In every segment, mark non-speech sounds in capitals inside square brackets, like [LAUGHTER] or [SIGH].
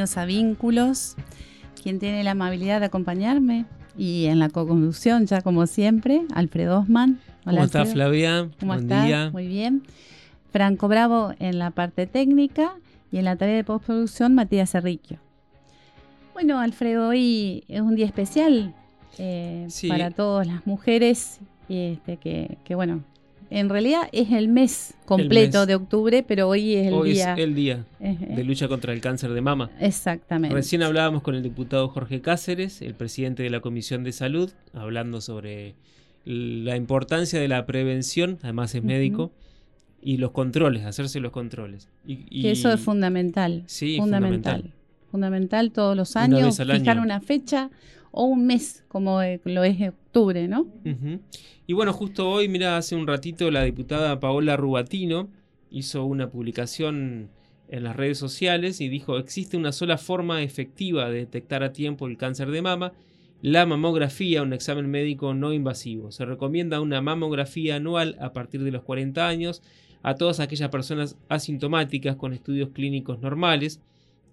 Bienvenidos a Vínculos. Quien tiene la amabilidad de acompañarme y en la co-conducción, ya como siempre, Alfredo Osman. Hola, ¿Cómo estás. Flavia? ¿Cómo Buen estás? día. Muy bien. Franco Bravo en la parte técnica y en la tarea de postproducción, Matías Cerriquio. Bueno, Alfredo, hoy es un día especial eh, Sí. para todas las mujeres, este, que, que, bueno, en realidad es el mes completo mes. de octubre, pero hoy es el Hoy día. es el día eh, eh, de lucha contra el cáncer de mama. Exactamente. Recién hablábamos con el diputado Jorge Cáceres, el presidente de la Comisión de Salud, hablando sobre la importancia de la prevención, además es médico, y los controles, hacerse los controles. Y, y- Que eso es fundamental. Sí, fundamental. fundamental. Fundamental todos los años, fijar año. una fecha o un mes, como eh, lo es octubre, ¿no? Y bueno, justo hoy, mira, hace un ratito la diputada Paola Rubatino hizo una publicación en las redes sociales y dijo, existe una sola forma efectiva de detectar a tiempo el cáncer de mama, la mamografía, un examen médico no invasivo. Se recomienda una mamografía anual a partir de los 40 años a todas aquellas personas asintomáticas con estudios clínicos normales,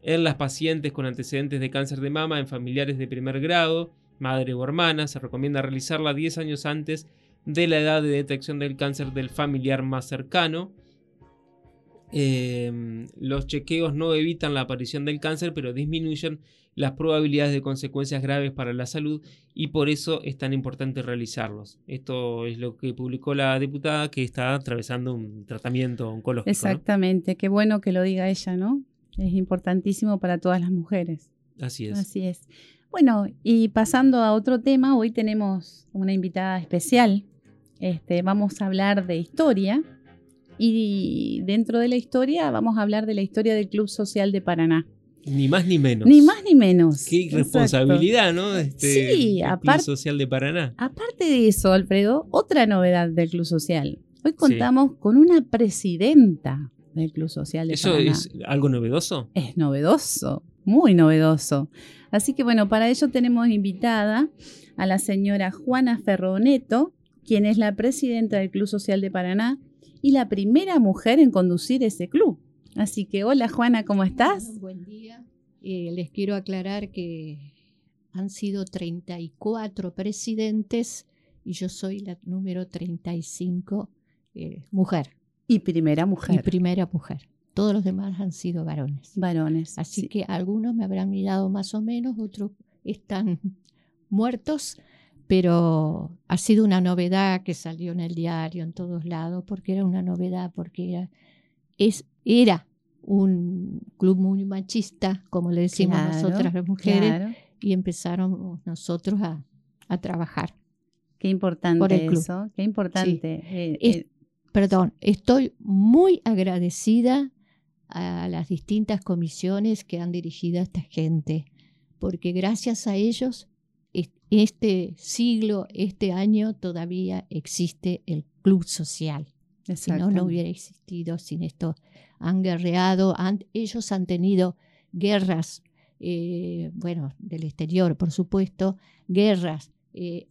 en las pacientes con antecedentes de cáncer de mama en familiares de primer grado, madre o hermana, se recomienda realizarla 10 años antes de la edad de detección del cáncer del familiar más cercano. Eh, los chequeos no evitan la aparición del cáncer, pero disminuyen las probabilidades de consecuencias graves para la salud y por eso es tan importante realizarlos. Esto es lo que publicó la diputada que está atravesando un tratamiento oncológico. Exactamente. Qué bueno que lo diga ella, ¿no? Es importantísimo para todas las mujeres. Así es. Así es. Bueno, y pasando a otro tema, hoy tenemos una invitada especial. Este, vamos a hablar de historia y dentro de la historia vamos a hablar de la historia del Club Social de Paraná. Ni más ni menos. Ni más ni menos. Qué Exacto. irresponsabilidad, ¿no? Este, Sí, el Club aparte- Social de Paraná. Aparte de eso, Alfredo, otra novedad del Club Social. Hoy contamos con una presidenta del Club Social de ¿Eso Paraná. es algo novedoso? Es novedoso, muy novedoso. Así que bueno, para ello tenemos invitada a la señora Juana Ferroneto, quien es la presidenta del Club Social de Paraná y la primera mujer en conducir ese club. Así que hola Juana, ¿cómo estás? Bueno, buen día. Eh, les quiero aclarar que han sido 34 presidentes y yo soy la número 35 eh, mujer Y primera y mujer. primera mujer. Todos los demás han sido varones. Varones. Así sí. que algunos me habrán mirado más o menos, otros están [LAUGHS] muertos, pero ha sido una novedad que salió en el diario, en todos lados, porque era una novedad, porque era, es, era un club muy machista, como le decimos Claro, nosotras las mujeres, Claro. y empezaron nosotros a, a trabajar. Qué importante eso, qué importante. Eh, Es- eh, Perdón, estoy muy agradecida a las distintas comisiones que han dirigido a esta gente, porque gracias a ellos, es- este siglo, este año, todavía existe el club social. Si no, no hubiera existido sin esto. Han guerreado, han- ellos han tenido guerras, eh, bueno, del exterior, por supuesto, guerras, eh,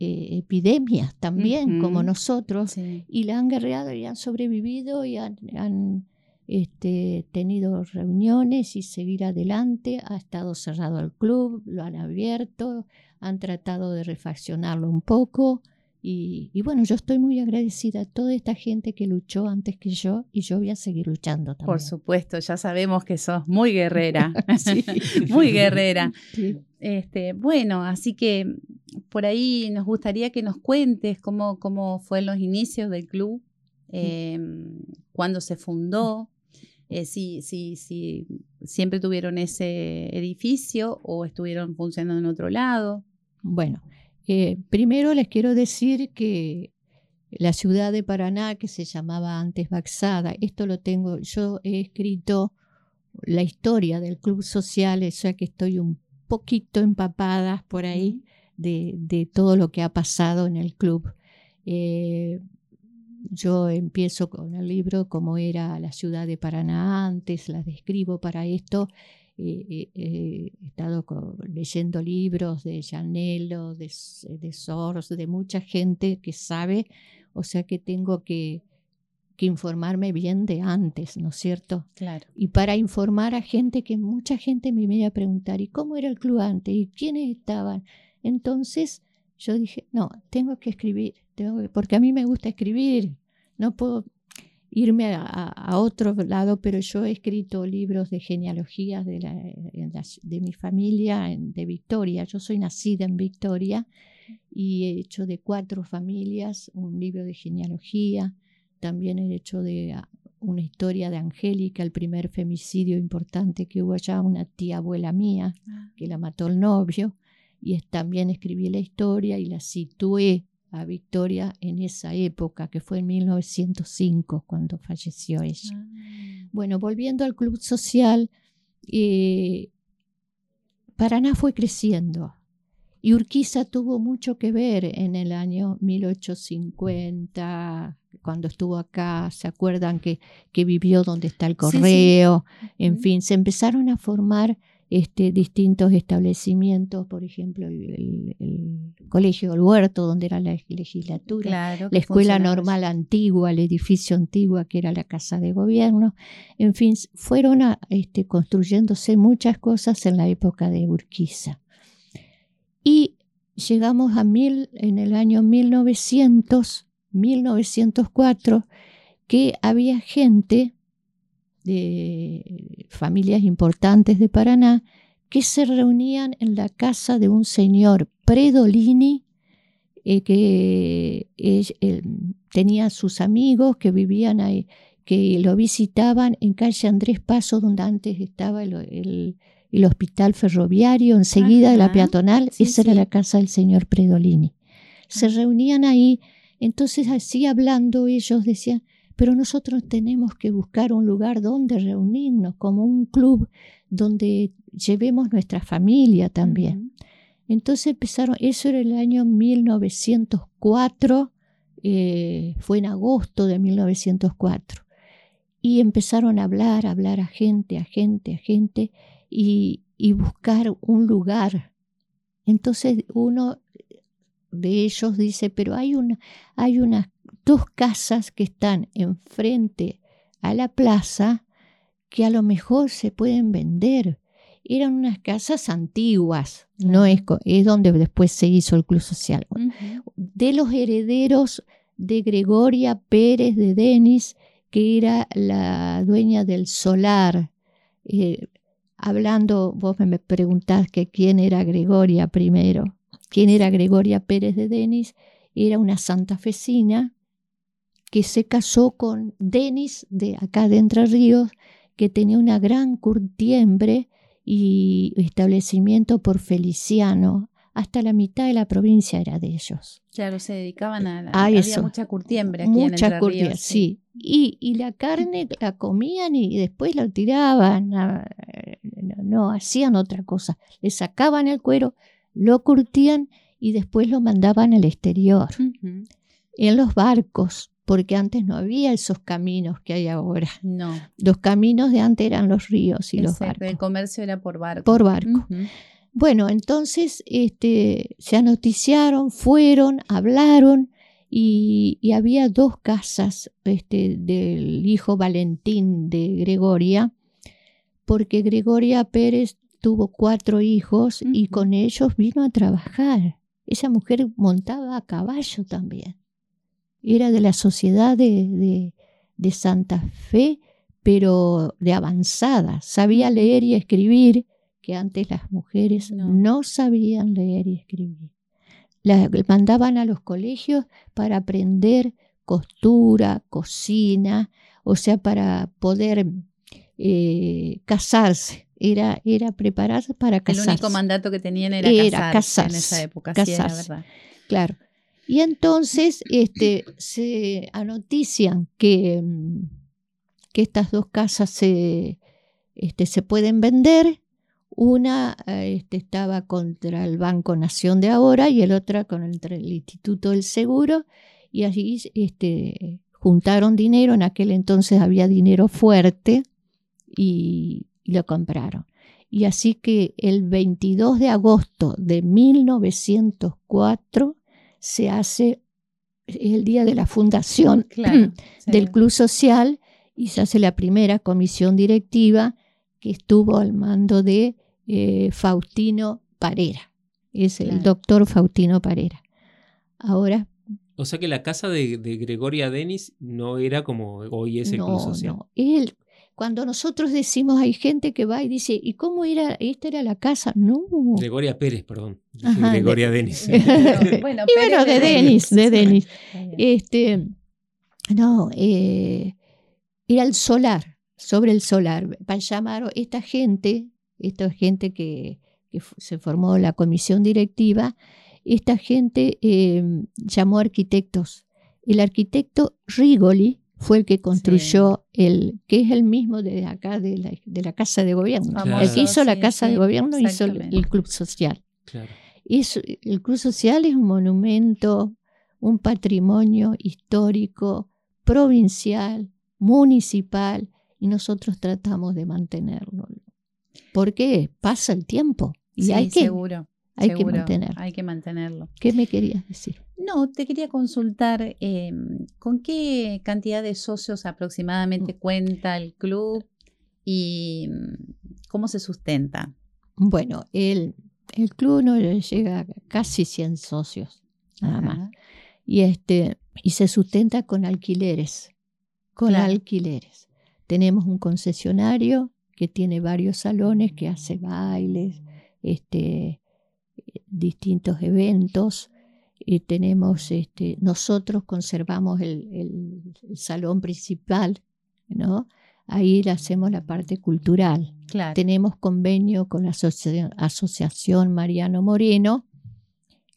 eh, epidemias también, como nosotros, Sí. y la han guerreado y han sobrevivido y han, han, este, tenido reuniones y seguir adelante. Ha estado cerrado el club, lo han abierto, han tratado de refaccionarlo un poco. Y, y bueno, yo estoy muy agradecida a toda esta gente que luchó antes que yo y yo voy a seguir luchando también. Por supuesto, ya sabemos que sos muy guerrera. [LAUGHS] Sí. [LAUGHS] muy guerrera. Sí. Este, bueno, así que por ahí nos gustaría que nos cuentes cómo, cómo fueron los inicios del club, eh, cuándo se fundó, eh, si, si, si siempre tuvieron ese edificio o estuvieron funcionando en otro lado. Bueno, eh, primero les quiero decir que la ciudad de Paraná, que se llamaba antes Baxada, esto lo tengo, yo he escrito la historia del club social, o sea que estoy un poquito empapada por ahí de, de todo lo que ha pasado en el club. Eh, yo empiezo con el libro como era la ciudad de Paraná antes, la describo para esto. Eh, eh, he estado leyendo libros de Janelo, de, de Soros, de mucha gente que sabe, o sea que tengo que, que informarme bien de antes, ¿no es cierto? Claro. Y para informar a gente que mucha gente me iba a preguntar, ¿y cómo era el club antes? ¿Y quiénes estaban? Entonces yo dije, no, tengo que escribir, tengo porque a mí me gusta escribir, no puedo irme a, otro lado, pero yo he escrito libros de genealogías de, de mi familia de Victoria. Yo soy nacida en Victoria y he hecho de cuatro familias un libro de genealogía. También he hecho de ah, una historia de Angélica, el primer femicidio importante que hubo allá, una tía abuela mía ah. que la mató el novio y también escribí la historia y la situé a Victoria en esa época, que fue en 1905 cuando falleció ella. Ah. Bueno, volviendo al club social, eh, Paraná fue creciendo y Urquiza tuvo mucho que ver en el año 1850, cuando estuvo acá, ¿se acuerdan que, que vivió donde está el correo? En fin, se empezaron a formar este, distintos establecimientos, por ejemplo, el, Colegio del Huerto, donde era la legislatura, la Escuela Normal Antigua, el edificio antiguo, que era la Casa de Gobierno. En fin, fueron este, construyéndose muchas cosas en la época de Urquiza. Y llegamos a mil, en el año 1900, 1904, que había gente de familias importantes de Paraná que se reunían en la casa de un señor Predolini, eh, que tenía sus amigos que vivían ahí, que lo visitaban en calle Andrés Paso, donde antes estaba el, hospital ferroviario, enseguida de la peatonal, esa era la casa del señor Predolini. Se ah. reunían ahí, entonces así hablando ellos decían, pero nosotros tenemos que buscar un lugar donde reunirnos, como un club donde llevemos nuestra familia también. Entonces empezaron, eso era el año 1904, eh, fue en agosto de 1904, y empezaron a hablar, a hablar a gente, a gente, a gente, y, y buscar un lugar. Entonces uno de ellos dice, pero hay una, hay una dos casas que están enfrente a la plaza que a lo mejor se pueden vender. Eran unas casas antiguas, no es, es donde después se hizo el Club Social. De los herederos de Gregoria Pérez de Denis, que era la dueña del solar. Eh, hablando, vos me preguntás que quién era Gregoria primero. ¿Quién era Gregoria Pérez de Denis? Era una santafesina que se casó con Denis de acá de Entre Ríos, que tenía una gran curtiembre y establecimiento por Feliciano. Hasta la mitad de la provincia era de ellos. Claro, se dedicaban a, la, había mucha curtiembre aquí mucha en Entre Ríos, sí. Y, y, la carne la comían y después la tiraban, no, hacían otra cosa. Le sacaban el cuero, lo curtían y después lo mandaban al exterior. En los barcos, porque antes no había esos caminos que hay ahora. No. Los caminos de antes eran los ríos y los barcos. El comercio era por barco. Por barco. Bueno, entonces este, se anoticiaron, fueron, hablaron y, había dos casas este, del hijo Valentín de Gregoria, porque Gregoria Pérez tuvo cuatro hijos y con ellos vino a trabajar. Esa mujer montaba a caballo también era de la sociedad de, Santa Fe, pero de avanzada. Sabía leer y escribir, que antes las mujeres no, sabían leer y escribir. La, mandaban a los colegios para aprender costura, cocina, o sea, para poder eh, casarse. era, era prepararse para El casarse. único mandato que tenían era, Era casarse, en casarse, esa época. Sí, era casarse. verdad. Claro. Y entonces este, se anotician que, mm, que estas dos casas se, este, se pueden vender. Una eh, este, estaba contra el Banco Nación de ahora y el otra contra el Instituto del Seguro. Y este, juntaron dinero. En aquel entonces había dinero fuerte y, y lo compraron. Y así que el 22 de agosto de 1904 se hace el día de la fundación [CLEARS THROAT] Claro, sí. del Club Social y se hace la primera comisión directiva que estuvo al mando de eh, Faustino Parera. Es el doctor Faustino Parera. Ahora, O sea que la casa de, de Gregoria Denis no era como hoy es el no, Club Social. no. Él, cuando nosotros decimos, hay gente que va y dice, ¿y cómo era? ¿Esta era la casa? No. Gregoria Pérez, perdón. Ajá, de- Gregoria Denis. [LAUGHS] bueno, Y bueno, Pérez de Denis, de Denis. Bien. Este, no, eh, era el solar, sobre el solar. Pa- Llamaron esta gente, esta gente que, se formó la comisión directiva, esta gente eh, llamó arquitectos. El arquitecto Rigoli fue el que construyó el, que es el mismo de acá de la, de la Casa de Gobierno. Claro. El que hizo la Casa sí, de Gobierno hizo el, Club Social. Claro. Es- el Club Social es un monumento, un patrimonio histórico, provincial, municipal, y nosotros tratamos de mantenerlo. Porque pasa el tiempo y Sí, hay, que, seguro, hay que seguro, mantenerlo. Hay que mantenerlo. ¿Qué me querías decir? No, te quería consultar eh, con qué cantidad de socios aproximadamente Mm. cuenta el club y mm, cómo se sustenta. Bueno, el, el club no llega a casi 100 socios, nada más. Y este y se sustenta con alquileres con Claro. alquileres tenemos un concesionario que tiene varios salones que hace bailes este distintos eventos y tenemos este nosotros conservamos el, el- el salón principal no ahí hacemos la parte cultural Claro. tenemos convenio con la asocia- Asociación Mariano Moreno,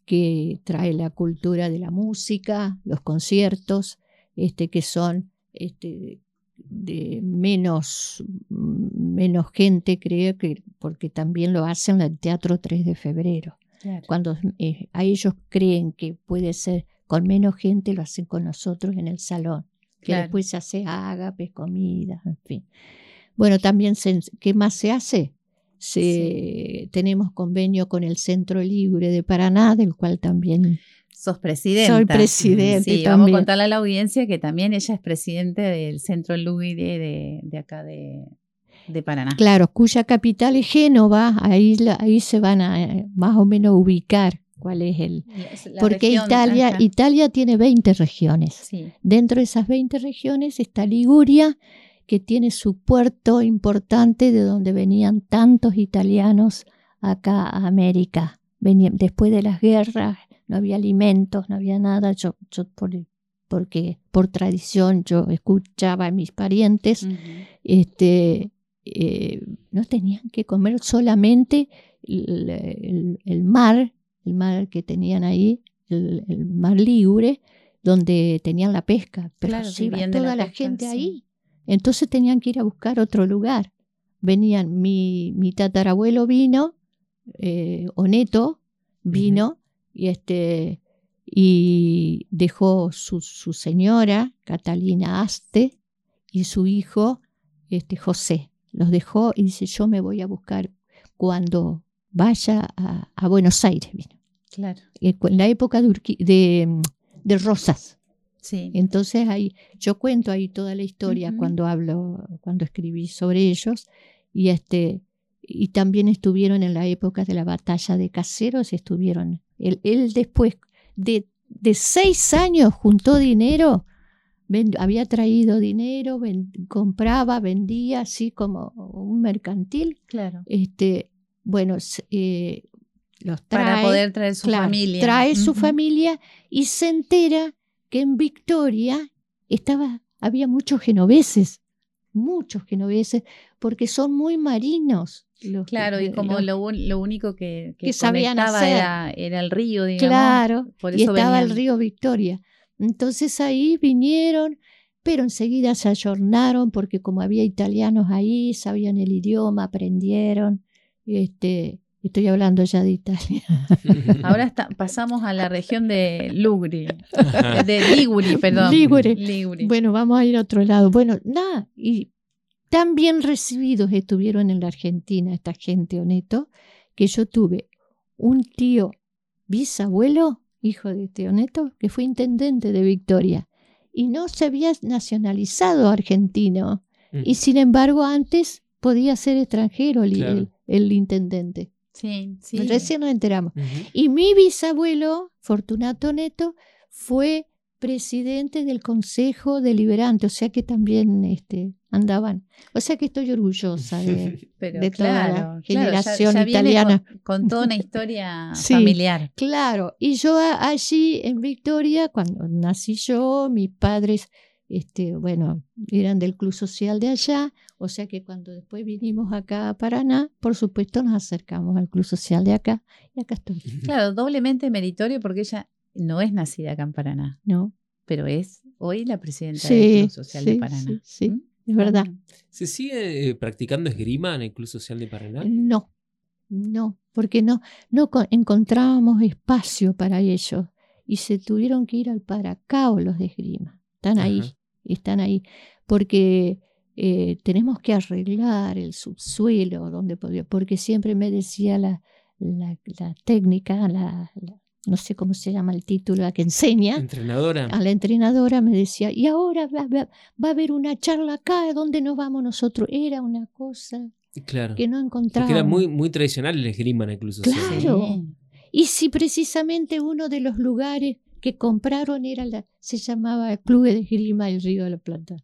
que trae la cultura de la música, los conciertos, este, que son este, de menos, menos gente, creo que, porque también lo hacen en el Teatro 3 de Febrero. Claro. Cuando eh, a ellos creen que puede ser con menos gente, lo hacen con nosotros en el salón. Que Claro. después se hace ágapes, comida, en fin. Bueno, también, se- ¿qué más se hace? Se, Tenemos convenio con el Centro Libre de Paraná, del cual también Sos presidenta. soy presidente. Sí, vamos a contarle a la audiencia que también ella es presidente del Centro Lugire de, de acá de, de Paraná. Claro, cuya capital es Génova, ahí, ahí se van a eh, más o menos ubicar cuál es el... La Porque Italia. Italia tiene 20 regiones. Sí, Dentro de esas 20 regiones está Liguria, que tiene su puerto importante de donde venían tantos italianos acá a América. Venían, después de las guerras no había alimentos, no había nada. Yo, yo por, porque por tradición yo escuchaba a mis parientes, este, eh, no tenían que comer solamente el, el- el mar, el mar que tenían ahí, el, el mar libre, donde tenían la pesca, pero Claro, se iba la toda la, pesca, gente sí. ahí. Entonces tenían que ir a buscar otro lugar. Venían, mi, mi tatarabuelo vino, eh, Oneto vino, y este y dejó su, su señora, Catalina Aste, y su hijo, este, José. Los dejó y dice, yo me voy a buscar cuando vaya a, a Buenos Aires. Vino. claro. En la época de, Urqui- de, de Rosas. Sí. Entonces ahí yo cuento ahí toda la historia Ujú. cuando hablo, cuando escribí sobre ellos. Y este y también estuvieron en la época de la batalla de Caseros, estuvieron. Él, él después de, de seis años juntó dinero, había traído dinero, compraba, vendía, así como un mercantil. Claro. Este, bueno, eh, los trae Para poder traer su Claro, familia. Trae su familia y se entera que en Victoria estaba, había muchos genoveses. muchos genoveses, porque son muy marinos. los- Claro, y eh, como los- lo, lo único que, que Que sabían hacer. Era, era el río, digamos. Claro, por y eso estaba el río Victoria. Entonces ahí vinieron, pero enseguida se ayornaron porque como había italianos ahí, sabían el idioma, aprendieron. Este, estoy hablando ya de Italia. [LAUGHS] Ahora está- pasamos a la región de Lugri, de Liguri, perdón. Ligure. Liguri. Bueno, vamos a ir a otro lado. Bueno, nada, y tan bien recibidos estuvieron en la Argentina esta gente honesto, que yo tuve un tío bisabuelo, hijo de tío neto, que fue intendente de Victoria y no se había nacionalizado argentino y sin embargo antes podía ser extranjero el, Claro. el- el intendente. sí, sí. Recién nos enteramos. Y mi bisabuelo, Fortunato Neto, fue presidente del Consejo Deliberante, o sea que también este, andaban. O sea que estoy orgullosa de... [LAUGHS] Pero de toda la claro, generación ya- ya viene italiana. Con, con toda una historia [LAUGHS] Sí. familiar. Claro, y yo a- allí en Victoria, cuando nací yo, mis padres, este, bueno, eran del Club Social de allá, o sea que cuando después vinimos acá a Paraná, por supuesto nos acercamos al Club Social de acá, y acá estoy, Claro, doblemente meritorio porque ella no es nacida acá en Paraná, ¿no? pero es hoy la presidenta Sí, del Club Social sí, de Paraná. sí, sí, ¿Mm? es verdad. ¿Se sigue eh, practicando esgrima en el Club Social de Paraná? No, no, porque no, no co- encontrábamos espacio para ellos y se tuvieron que ir al Paracao los de esgrima. Están ahí, Ajá. están ahí, porque eh, tenemos que arreglar el subsuelo donde podía, porque siempre me decía la, la, la técnica, la, la- no sé cómo se llama el título, la que enseña. Entrenadora. A la entrenadora me decía, y ahora va, va- va a haber una charla acá, ¿dónde nos vamos nosotros? Era una cosa Claro. que no Porque encontrábamos. era muy, muy tradicional el esgrima Social. Claro. Sí. Y si precisamente uno de los lugares que compraron era la, se llamaba el Club de Esgrima del Río de la Plata,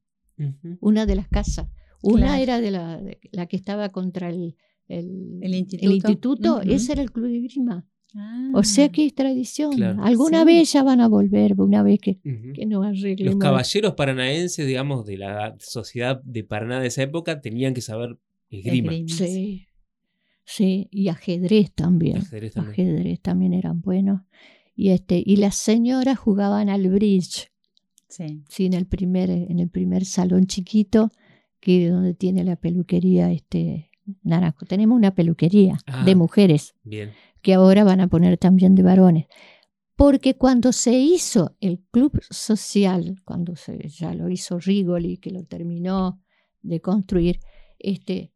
una de las casas. Una Claro. era de la, de la que estaba contra el, el, El el instituto. ese era el Club de Esgrima. Ah. O sea que es tradición. Claro. Alguna Sí. vez ya van a volver, una vez que, que nos Los caballeros paranaenses, digamos, de la sociedad de Paraná de esa época, tenían que saber esgrima. Esgrima. Sí, sí, y ajedrez también. Ajedrez también. Ajedrez también eran buenos. Y, este, y las señoras jugaban al bridge. Sí. sí, en el primer, en el primer salón chiquito, que es donde tiene la peluquería este Naranjo. Tenemos una peluquería Ah. de mujeres, Bien. Que ahora van a poner también de varones. Porque cuando se hizo el club social, cuando se, ya lo hizo Rigoli, que lo terminó de construir, este,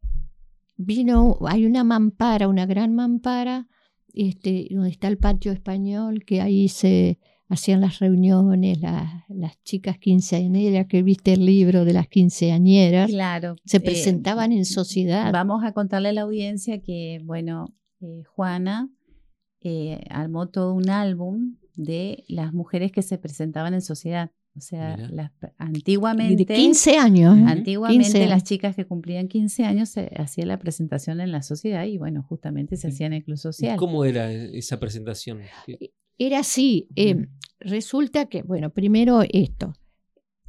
vino, hay una mampara, una gran mampara, este, donde está el patio español, que ahí se hacían las reuniones, la- las chicas quinceañeras, que viste el libro de las quinceañeras, Claro. se Eh, presentaban en sociedad. Vamos a contarle a la audiencia que, bueno, eh, Juana eh, armó todo un álbum de las mujeres que se presentaban en sociedad. O sea, las, de antiguamente, 15 años. ¿eh? antiguamente 15 las chicas que cumplían 15 años se hacía la presentación en la sociedad y bueno, justamente se hacía en el club ¿Y social. ¿Cómo era esa presentación? Era así. eh, Ujú. resulta que, bueno, primero esto.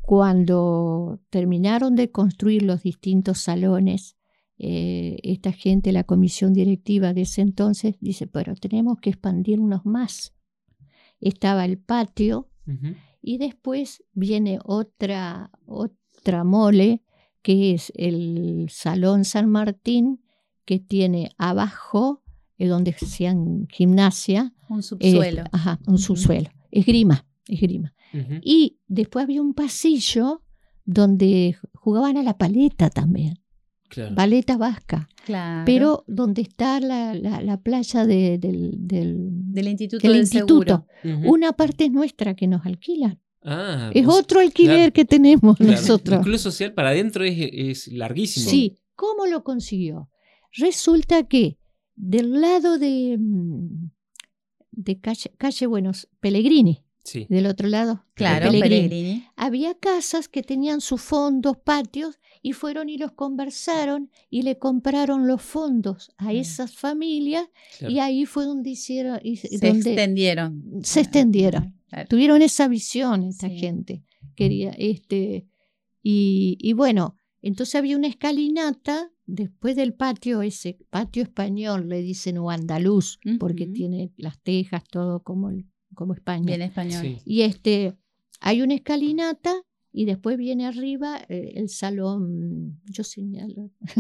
Cuando terminaron de construir los distintos salones, eh, esta gente, la comisión directiva de ese entonces, dice, pero tenemos que expandirnos más. Estaba el patio y después viene otra, otra mole, que es el Salón San Martín, que tiene abajo, eh, donde hacían gimnasia, Un eh, subsuelo. ajá, un Ujú. subsuelo, esgrima, esgrima. Ujú. Y después había un pasillo donde jugaban a la paleta también, Claro. paleta vasca, claro. pero donde está la, la- la playa de- del, del, del instituto del del instituto. seguro. Una parte es nuestra que nos alquilan. Ah, Es otro alquiler claro, que tenemos claro. nosotros. El club social para adentro es, es larguísimo. Sí, ¿cómo lo consiguió? Resulta que del lado de, mm, de calle, calle Buenos Pellegrini, Sí. del otro lado, Claro, Pellegrini, Pellegrini. había casas que tenían sus fondos, patios, y fueron y los conversaron y le compraron los fondos a esas familias claro. y ahí fue donde hicieron, y- Se donde extendieron. se extendieron. Claro. tuvieron esa visión esta Sí. gente. Quería, este, y, y bueno, Entonces había una escalinata después del patio, ese patio español, le dicen o andaluz, porque tiene las tejas, todo como, como España. Bien español. Sí. Y este, hay una escalinata y después viene arriba eh, el salón, yo señalo. [LAUGHS]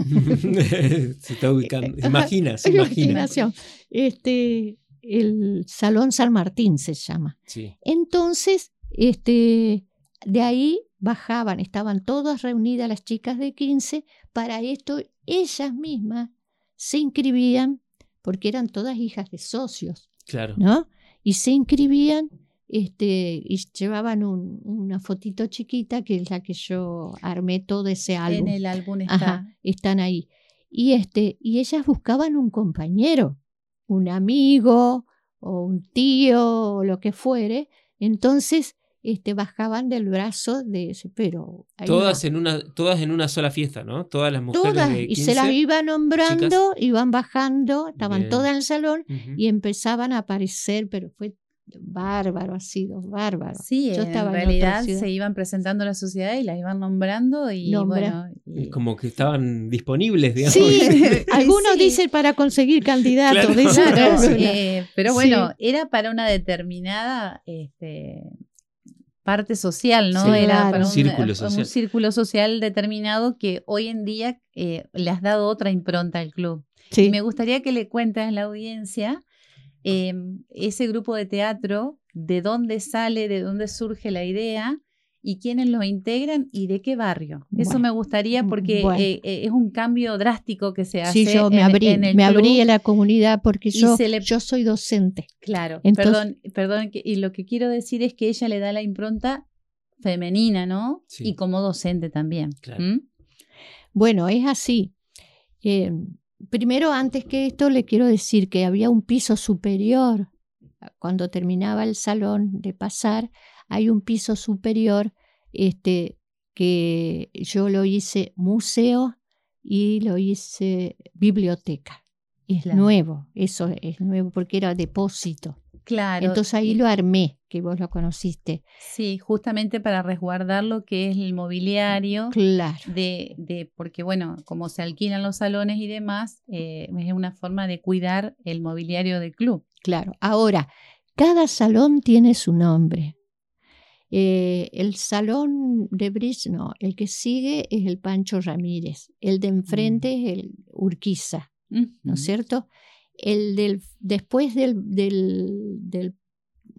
se está [LAUGHS] ubicando. Se imagina, se Hay imagina. imaginación. Este, el Salón San Martín se llama. Sí. Entonces, este, de ahí bajaban, estaban todas reunidas las chicas de 15, para esto ellas mismas se inscribían, porque eran todas hijas de socios, Claro. ¿no? Y se inscribían este, y llevaban un- una fotito chiquita, que es la que yo armé todo ese álbum. En el álbum está. Ajá, están ahí. Y, este, y ellas buscaban un compañero, un amigo o un tío o lo que fuere. Entonces este, bajaban del brazo de ese, pero... Todas una- en una, todas en una sola fiesta, ¿no? Todas las mujeres todas, de y 15. se las iba nombrando, iban bajando, estaban Bien. todas en el salón Ujú. y empezaban a aparecer, pero fue bárbaro, ha sido bárbaro. Sí, Yo en estaba en realidad ciudad. se iban presentando a la sociedad y las iban nombrando y Nombra- bueno. y- Como que estaban disponibles, digamos. Sí, [LAUGHS] [LAUGHS] algunos Sí. dicen para conseguir candidatos. Claro. dicen, Claro, ¿no? eh, pero Sí. bueno, era para una determinada este, parte social, ¿no? Sí. Era Claro. para un Círculo un social. círculo social determinado que hoy en día eh, le has dado otra impronta al club. Sí. Y me gustaría que le cuentes a la audiencia eh, ese grupo de teatro, de dónde sale, de dónde surge la idea y quiénes lo integran y de qué barrio. Eso Bueno, me gustaría porque bueno. eh, eh, es un cambio drástico que se hace. Sí, yo me en- abrí, en el me abrí a la comunidad porque y yo, se le- yo soy docente. Claro, Entonces- perdón, perdón, y lo que quiero decir es que ella le da la impronta femenina, ¿no? Sí. Y como docente también. Claro. ¿Mm? Bueno, es así. Eh, primero, antes que esto, le quiero decir que había un piso superior. Cuando terminaba el salón de pasar, hay un piso superior este, que yo lo hice museo y lo hice biblioteca. Es Claro. nuevo, eso es nuevo porque era depósito. Claro. Entonces ahí lo armé, que vos lo conociste. Sí, justamente para resguardar lo que es el mobiliario. Claro. De, de, porque bueno, como se alquilan los salones y demás, eh, es una forma de cuidar el mobiliario del club. Claro. Ahora, cada salón tiene su nombre. Eh, el salón de Bridge, no, el que sigue es el Pancho Ramírez, el de enfrente es el Urquiza, ¿no es cierto? El del, después del, del, del,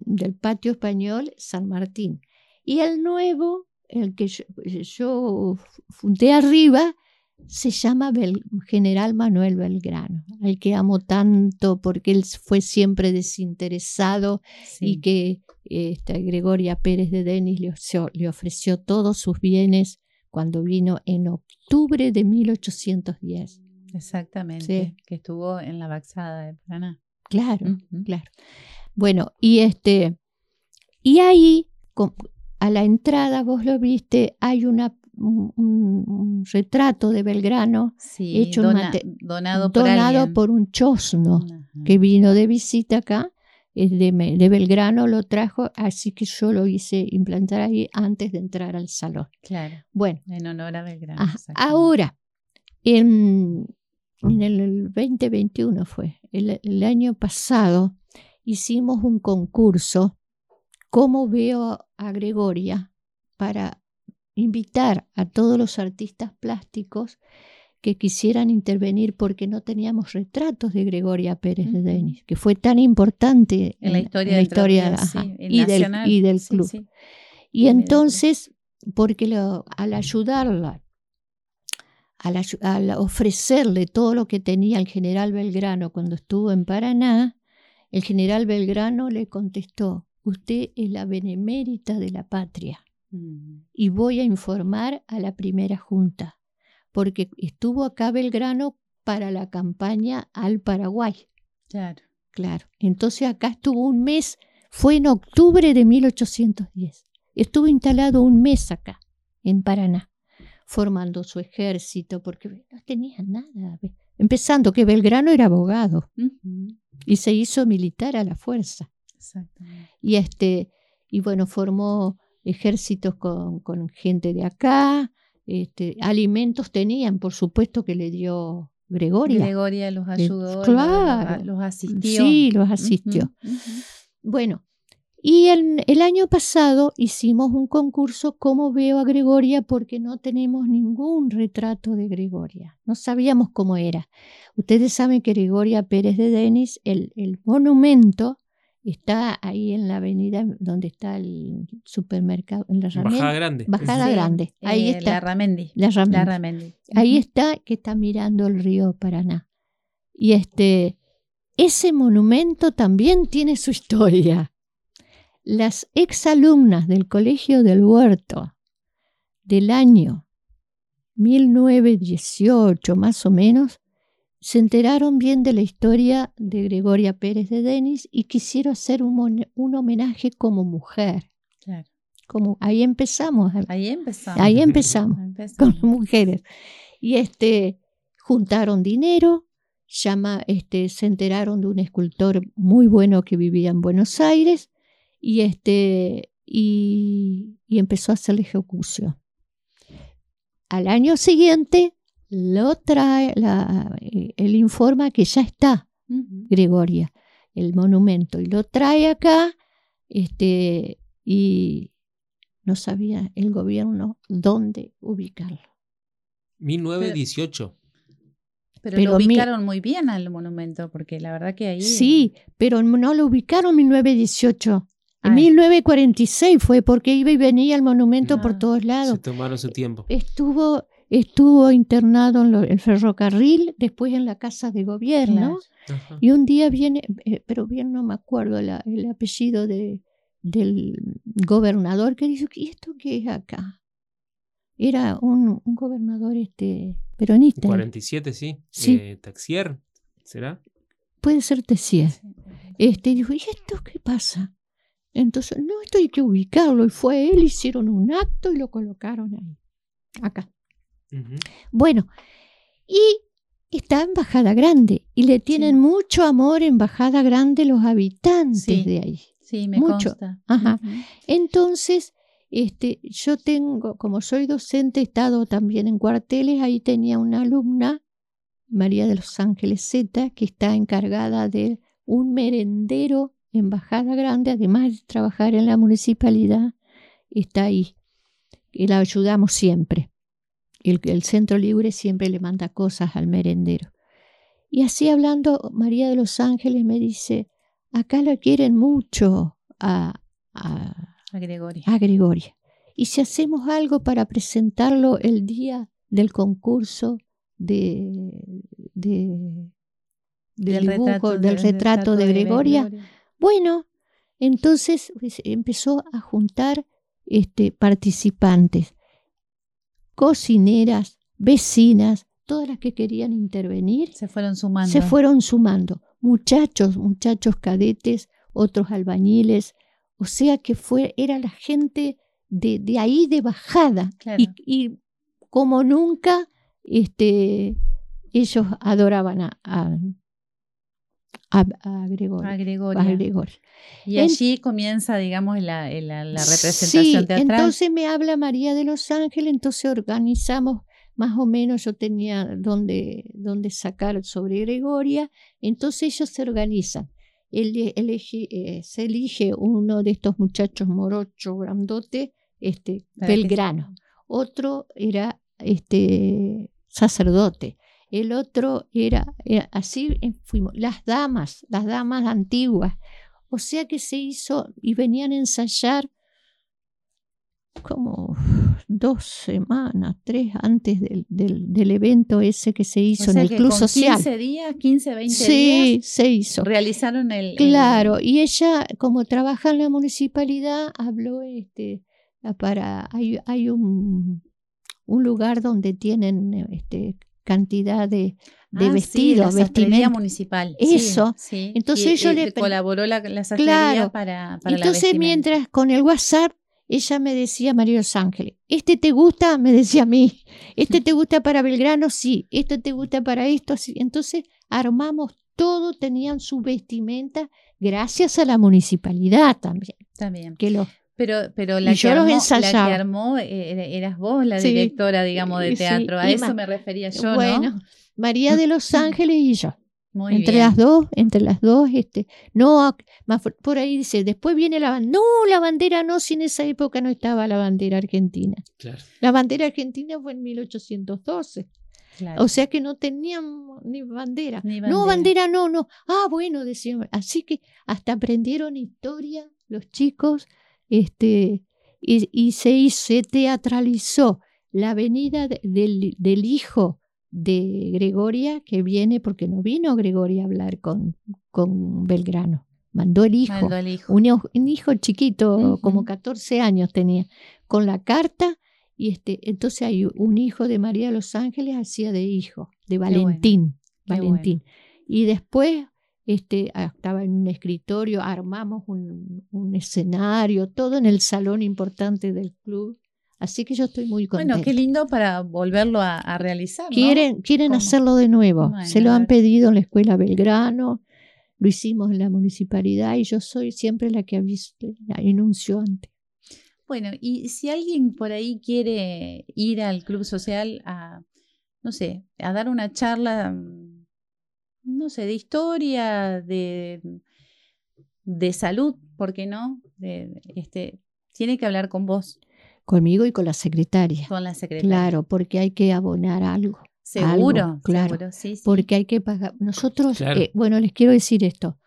del patio español, San Martín. Y el nuevo, el que yo, yo fundé arriba, se llama Bel- General Manuel Belgrano, al que amo tanto porque él fue siempre desinteresado y que esta Gregoria Pérez de Denis le, ofreció- le ofreció todos sus bienes cuando vino en octubre de 1810. Exactamente. Sí. Que estuvo en la Baxada de Paraná. Claro, claro. Bueno, y este, y ahí, con- a la entrada, vos lo viste, hay una, un, un- retrato de Belgrano Sí, Hecho dona- donado por donado por un chosno. Ajá. que vino de visita acá, de, de Belgrano, lo trajo, así que yo lo hice implantar ahí antes de entrar al salón. Claro, Bueno, en honor a Belgrano. ah, ahora, en, en el 2021 fue, el, el año pasado, hicimos un concurso, cómo veo a Gregoria, para invitar a todos los artistas plásticos que quisieran intervenir porque no teníamos retratos de Gregoria Pérez de. Denis, que fue tan importante En la historia, la sí, el y, del, nacional, y del sí, club. sí. Y entonces, porque lo- al ayudarla, al, ayu- al ofrecerle todo lo que tenía el general Belgrano cuando estuvo en Paraná, el general Belgrano le contestó, usted es la benemérita de la patria Mm, y voy a informar a la primera junta, porque estuvo acá Belgrano para la campaña al Paraguay. Claro. Claro. Entonces acá estuvo un mes, fue en octubre de 1810. Estuvo instalado un mes acá, en Paraná, formando su ejército, porque no tenía nada. Empezando que Belgrano era abogado y se hizo militar a la fuerza. Y este, y bueno, formó ejércitos con, con gente de acá, este, alimentos tenían, por supuesto que le dio Gregoria. Gregoria los ayudó, claro. los, asistió. Sí, los asistió. Bueno, y el, el, año pasado hicimos un concurso, ¿Cómo veo a Gregoria? Porque no tenemos ningún retrato de Gregoria. No sabíamos cómo era. Ustedes saben que Gregoria Pérez de Denis, el, el monumento, está ahí en la avenida donde está el supermercado, en la Bajada Grande. Bajada Grande. Ahí eh, está. La Ramendi. La Ramendi. La Ramendi. Ahí está que está mirando el río Paraná. Y este, ese monumento también tiene su historia. Las exalumnas del Colegio del Huerto del año 1918 más o menos se enteraron bien de la historia de Gregoria Pérez de Denis y quisieron hacer un, un homenaje como mujer. Claro. Como, ahí empezamos. Ahí empezamos. [LAUGHS] Ahí empezamos, con las mujeres. Y este, juntaron dinero, llama, este, se enteraron de un escultor muy bueno que vivía en Buenos Aires y, este, y, y empezó a hacer la ejecución. Al año siguiente lo trae, la, él informa que ya está uh -huh. Gregoria, el monumento, y lo trae acá, este, y no sabía el gobierno dónde ubicarlo. 1918. Pero, pero, lo ubicaron mi, muy bien al monumento, porque la verdad que ahí... Sí, pero no lo ubicaron en 1918. En 1946 fue porque iba y venía el monumento Ah, por todos lados. Se tomaron su tiempo. Estuvo, estuvo internado en el ferrocarril, después en la casa de gobierno. Ajá. Y un día viene, eh, pero bien no me acuerdo la- el apellido de, del gobernador que dice, ¿y esto qué es acá? Era un, un gobernador este peronista. 47, sí. Sí. Eh, Taxier, ¿será? Puede ser Tessier. Este, dijo, ¿y esto qué pasa? Entonces, no, esto hay que ubicarlo. Y fue él, hicieron un acto y lo colocaron ahí, acá. Bueno, y está en Bajada Grande y le tienen Sí. mucho amor en Bajada Grande los habitantes Sí. de ahí. Sí, me Mucho. consta. Ajá. Entonces, este, yo tengo, como soy docente, he estado también en cuarteles, ahí tenía una alumna, María de los Ángeles Z, que está encargada de un merendero en Bajada Grande, además de trabajar en la municipalidad, está ahí. Y la ayudamos siempre. El, el centro libre siempre le manda cosas al merendero. Y así hablando, María de los Ángeles me dice, acá la quieren mucho a, a, A Gregoria. a Gregoria. Y si hacemos algo para presentarlo el día del concurso de, de- del, dibujo, del retrato, de, Gregoria, bueno, entonces pues, empezó a juntar este, participantes, cocineras, vecinas, todas las que querían intervenir, Se fueron sumando. se fueron sumando. Muchachos, muchachos cadetes, otros albañiles, o sea que fue, era la gente de, de ahí de bajada. Claro. Y, y como nunca, este, ellos adoraban a, a, a- a Gregorio. A a Gregoria. Gregorio. Y En- allí comienza, digamos, la, la, la representación sí, teatral. entonces me habla María de los Ángeles, entonces organizamos más o menos, yo tenía donde, donde sacar sobre Gregoria, entonces ellos se organizan. Ele- elegí- eh, se elige uno de estos muchachos morocho, grandote, este, Belgrano. Otro era este sacerdote. El otro era, era- así eh, fuimos, las damas, las damas antiguas. O sea que se hizo y venían a ensayar como dos semanas, tres antes del, del, del evento ese que se O hizo sea en el Club con Social. 15 días, 15, 20 Sí, días, se hizo. realizaron el... el- Claro, y ella, como trabaja en la municipalidad, habló este para hay, hay un, un lugar donde tienen este cantidad de, de Ah, sí, vestidos, sastrería vestimenta. municipal. sí, Eso. sí. Entonces Y- yo y le- colaboró la, la Claro. para, para Entonces, mientras con el WhatsApp, ella me decía, María Los Ángeles, ¿este te gusta? Me decía a mí. [LAUGHS] ¿Este te gusta para Belgrano? Sí. ¿Este te gusta para esto? Sí. Entonces, armamos todo, tenían su vestimenta, gracias a la municipalidad también, bien. que los Pero, pero la, Y que los armó, la ensayaba. que armó eh, era- eras vos, la Sí. directora, digamos, de Sí, teatro. A eso me refería yo, bueno, ¿no? María de los [LAUGHS] Ángeles y yo. Muy entre bien. las dos, entre las dos, este, no, más por ahí dice, después viene la bandera. No, la bandera no, si en esa época no estaba la bandera argentina. Claro. La bandera argentina fue en 1812. Claro. O sea que no teníamos ni bandera. Ni No, bandera. bandera no, no. Ah, bueno, decían. Así que hasta aprendieron historia los chicos, este, y, y se, se teatralizó la venida de- del, del hijo de Gregoria, que viene, porque no vino Gregoria a hablar con, con Belgrano. Mandó el hijo. Mandó hijo. Un, hijo- un hijo chiquito, como 14 años tenía, con la carta. Y este, entonces hay un hijo de María de los Ángeles, hacía de hijo, de bueno, Valentín. Valentín. Y después este, ah, estaba en un escritorio, armamos un, un escenario, todo en el salón importante del club. Así que yo estoy muy contenta. Bueno, qué lindo para volverlo a, a realizar. ¿no? Quieren, quieren ¿Cómo? hacerlo de nuevo. Bueno, Se lo han pedido en la Escuela Belgrano, lo hicimos en la municipalidad y yo soy siempre la que enuncio antes. Bueno, y si alguien por ahí quiere ir al club social a, no sé, a dar una charla, mm, no sé, de historia, de, de salud, ¿por qué no? De, este, tiene que hablar con vos, Conmigo y con la secretaria. con la secretaria. Claro, porque hay que abonar algo. Seguro, algo, claro. seguro, sí, sí. Porque hay que pagar. Nosotros, Claro. eh, bueno, les quiero decir esto.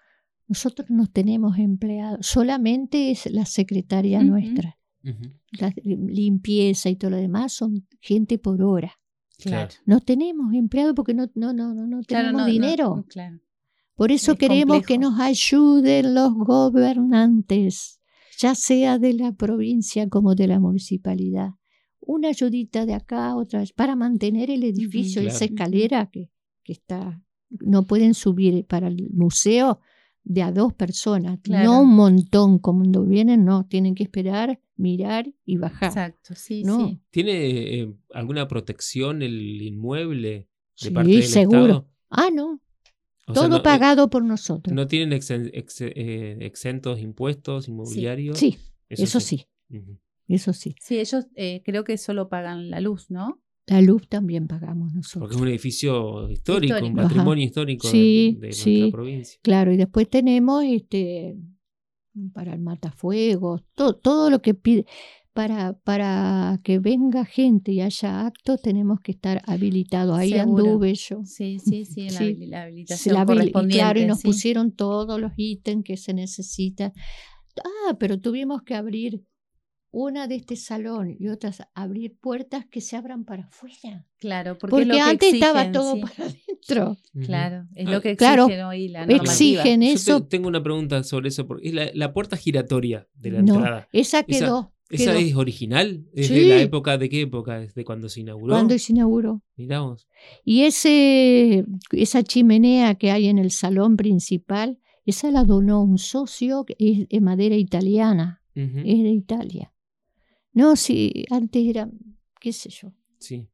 Nosotros no tenemos empleados, solamente es la secretaria nuestra. La limpieza y todo lo demás son gente por hora. Claro. No tenemos empleados porque no, no, no, no, Claro, tenemos no, dinero. claro. Por eso es queremos que nos ayuden los gobernantes, ya sea de la provincia como de la municipalidad. Una ayudita de acá, otra vez, para mantener el edificio, claro. esa escalera que, que está, no pueden subir para el museo de a dos personas, no un montón como cuando vienen, no, tienen que esperar, mirar y bajar. Exacto, sí, No. sí. ¿Tiene eh, alguna protección el inmueble de Sí, parte del seguro. Estado? Ah, no, O sea, todo no, eh, pagado por nosotros. ¿No tienen exen- ex- eh, exentos impuestos inmobiliarios? sí, eso sí, eso sí. Sí, ellos eh, creo que solo pagan la luz, ¿no? La luz también pagamos nosotros. Porque es un edificio histórico, un patrimonio histórico de- Sí, de, sí. nuestra provincia. Claro, y después tenemos este para el matafuegos, todo, todo lo que pide. Para, para que venga gente y haya actos, tenemos que estar habilitados. Ahí Seguro. anduve yo. Sí, sí, sí, la, Sí. la habilitación la y correspondiente. claro, y nos sí. pusieron todos los ítems que se necesitan. Ah, pero tuvimos que abrir una de este salón y otras abrir puertas que se abran para afuera. Claro, porque, Porque, es lo que antes estaba todo sí. para adentro. Claro, es Ah, lo que exigen claro, hoy la normativa. Exigen Yo te- eso. tengo una pregunta sobre eso. Porque es la, la puerta giratoria de la No, entrada. esa quedó. ¿Esa quedó. es original? ¿Es Sí. de la época de qué época? ¿Es de cuando se inauguró? cuando se inauguró. Mirá vos. Y ese, esa chimenea que hay en el salón principal, esa la donó un socio que es de madera italiana, Ujú. es de Italia. No, sí, antes era, qué sé yo, Sí.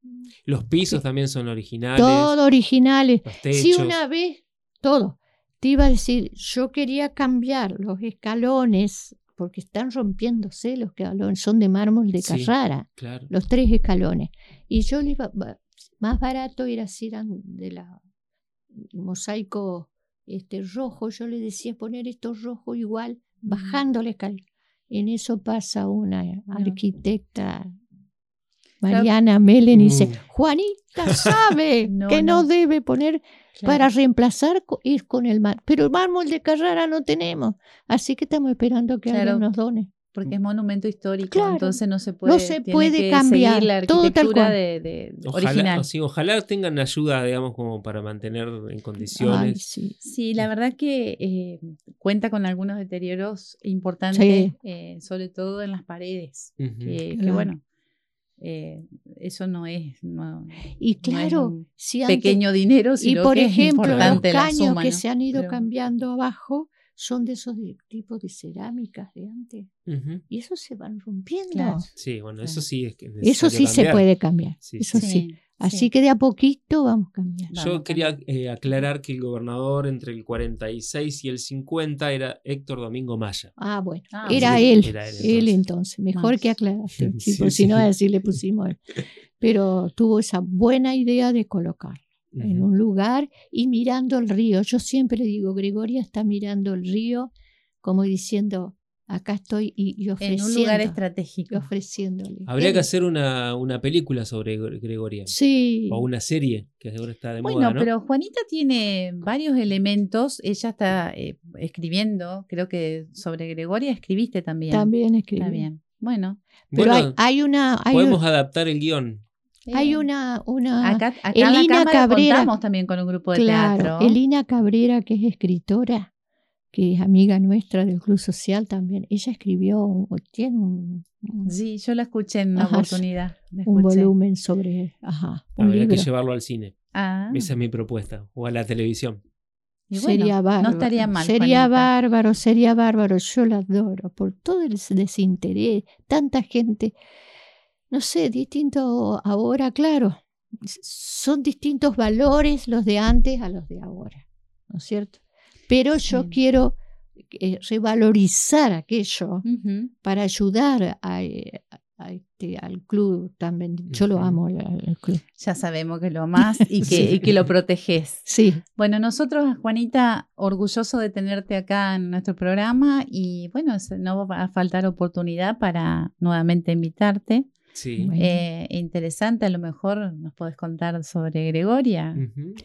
Los pisos Sí. también son originales. todo originales. Los techos. Sí, una vez, todo. Te iba a decir, yo quería cambiar los escalones, porque están rompiéndose los escalones, son de mármol de Sí. Carrara. Claro. los tres escalones. Y yo le iba, ba- más barato era si eran de la mosaico este rojo, yo le decía poner esto rojo igual, bajando la escalera. En eso pasa una arquitecta, Mariana Melen, y dice, Mm. Juanita sabe [LAUGHS] No, que no, no. debe poner Claro. para reemplazar, co- ir con el mar. Pero el mármol de Carrara no tenemos, así que estamos esperando que Claro. alguien nos done. Porque es monumento histórico, Claro, entonces no se puede, se tiene puede que cambiar, la todo tal arquitectura cual. de, de- Ojalá, original. sí, ojalá tengan ayuda, digamos, como para mantener en Ay, condiciones. sí. Sí, la verdad que eh, cuenta con algunos deterioros importantes, Sí. eh, sobre todo en las paredes. Que, que, Claro. bueno, eh, eso no es, no, Y no es claro, un si antes- pequeño dinero, y por que es ejemplo, los la caños suma, que ¿no? se han ido Pero- cambiando abajo son de esos de- tipos de cerámicas de antes. Ujú. Y eso se van rompiendo. Claro. Sí, bueno, eso sí es que es Eso sí necesario se cambiar. puede cambiar. Sí, eso sí. sí. Así que de a poquito vamos cambiando. Yo Vamos, quería eh, aclarar que el gobernador entre el 46 y el 50 era Héctor Domingo Maya. Ah, bueno. Ah, era, sí, él, era él él entonces. entonces. Mejor Más. que aclaraste. [LAUGHS] Sí, Sí, si no sí. así le pusimos él. [LAUGHS] Pero tuvo esa buena idea de colocar en un lugar y mirando el río. Yo siempre le digo, Gregoria está mirando el río como diciendo, acá estoy y, y En ofreciendo. un lugar y estratégico. ofreciéndole. Habría Él- que hacer una, una película sobre Gre- Gregoria. Sí. O una serie, que ahora está de Bueno, moda, ¿no? pero Juanita tiene varios elementos. Ella está eh, escribiendo, creo que sobre Gregoria escribiste también. También escribí. Está bien. Bueno. Pero Bueno, hay, hay una, hay, podemos adaptar el guion. Hay una, una Acá, acá en la Elina cámara Cabrera- contamos también con un grupo de claro, teatro. Elina Cabrera, que es escritora, que es amiga nuestra del Club Social también, ella escribió, un- tiene un, un- Sí, yo la escuché en una Ajá, oportunidad. la un volumen sobre, ajá, un Habría libro. que llevarlo al cine. Ah, Esa es mi propuesta. O a la televisión. bueno, sería bárbaro. No estaría mal. Sería Juanita. bárbaro, sería bárbaro. Yo la adoro por todo el desinterés. Tanta gente, no sé, distinto ahora, claro. Son distintos valores los de antes a los de ahora, ¿no es cierto? Pero yo Sí. quiero eh, revalorizar aquello para ayudar a, a este, al club también. Yo lo amo al, club. Ya sabemos que lo más y [LAUGHS] que, y que lo proteges. Sí, Bueno, nosotros, Juanita, orgulloso de tenerte acá en nuestro programa y bueno, no va a faltar oportunidad para nuevamente invitarte. Sí. Eh, interesante, a lo mejor nos podés contar sobre Gregoria.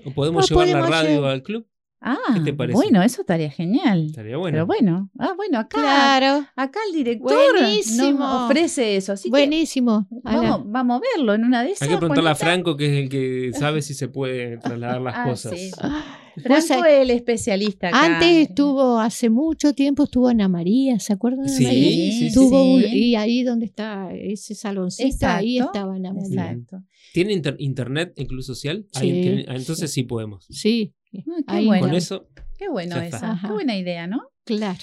O podemos No, llevar la podemos radio llevar- al club. Ah, ¿Qué te parece? bueno, eso estaría genial. Estaría bueno. Pero bueno, ah, bueno, acá, claro. acá el director Buenísimo. nos ofrece eso. Así que Buenísimo. La- vamos, vamos a verlo en una de esas. Hay que preguntarle a. Franco, que es el que sabe si se puede trasladar las [LAUGHS] Ah, cosas. sí. [LAUGHS] Franco es el especialista acá. Antes estuvo, hace mucho tiempo estuvo Ana María, ¿se acuerdan de Ana Sí, María? sí, sí. Un- y ahí donde está ese saloncito, ahí estaba Ana María. Exacto. ¿Tiene inter- internet en Club Social? Sí, entonces sí podemos. Sí, Ah, qué ahí bueno. Con eso, Qué bueno. Ajá. Qué buena idea, ¿no? claro.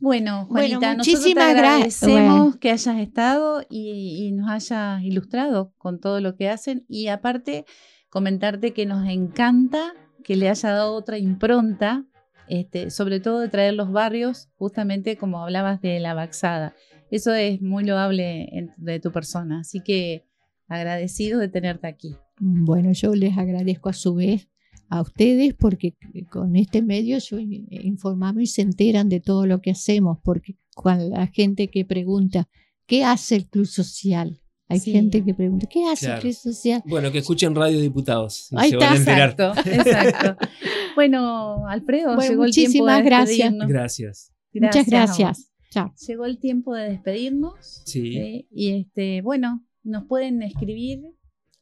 Bueno, Bueno, Juanita, nosotros te muchísimas agradecemos bueno. que hayas estado y, y nos hayas ilustrado con todo lo que hacen y aparte comentarte que nos encanta que le haya dado otra impronta, este, sobre todo de traer los barrios, justamente como hablabas de la Baxada. Eso es muy loable de tu persona, así que agradecido de tenerte aquí. Bueno, yo les agradezco a su vez a ustedes porque con este medio yo informamos y se enteran de todo lo que hacemos, porque cuando la gente que pregunta, ¿qué hace el Club Social? Hay Sí. gente que pregunta, ¿qué hace Claro. Social? bueno, que escuchen Radio Diputados. y Ahí se van a está. enterar. Exacto, [LAUGHS] exacto. Bueno, Alfredo, Bueno, llegó el tiempo de muchísimas gracias. despedirnos. Gracias. Muchas gracias. Chao. Llegó el tiempo de despedirnos. Sí. Y este, bueno, nos pueden escribir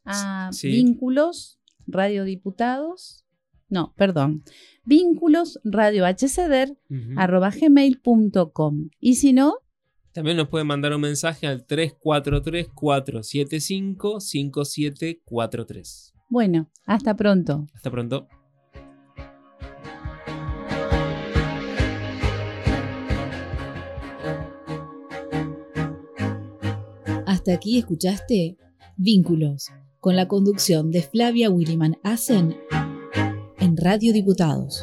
a Sí. vínculos radiodiputados. No, perdón. Vínculos radiohceder Ujú. arroba gmail.com. Y si no, También nos pueden mandar un mensaje al 343-475-5743. bueno, hasta pronto. Hasta pronto. Hasta aquí escuchaste Vínculos, con la conducción de Flavia Williman Asen en Radio Diputados.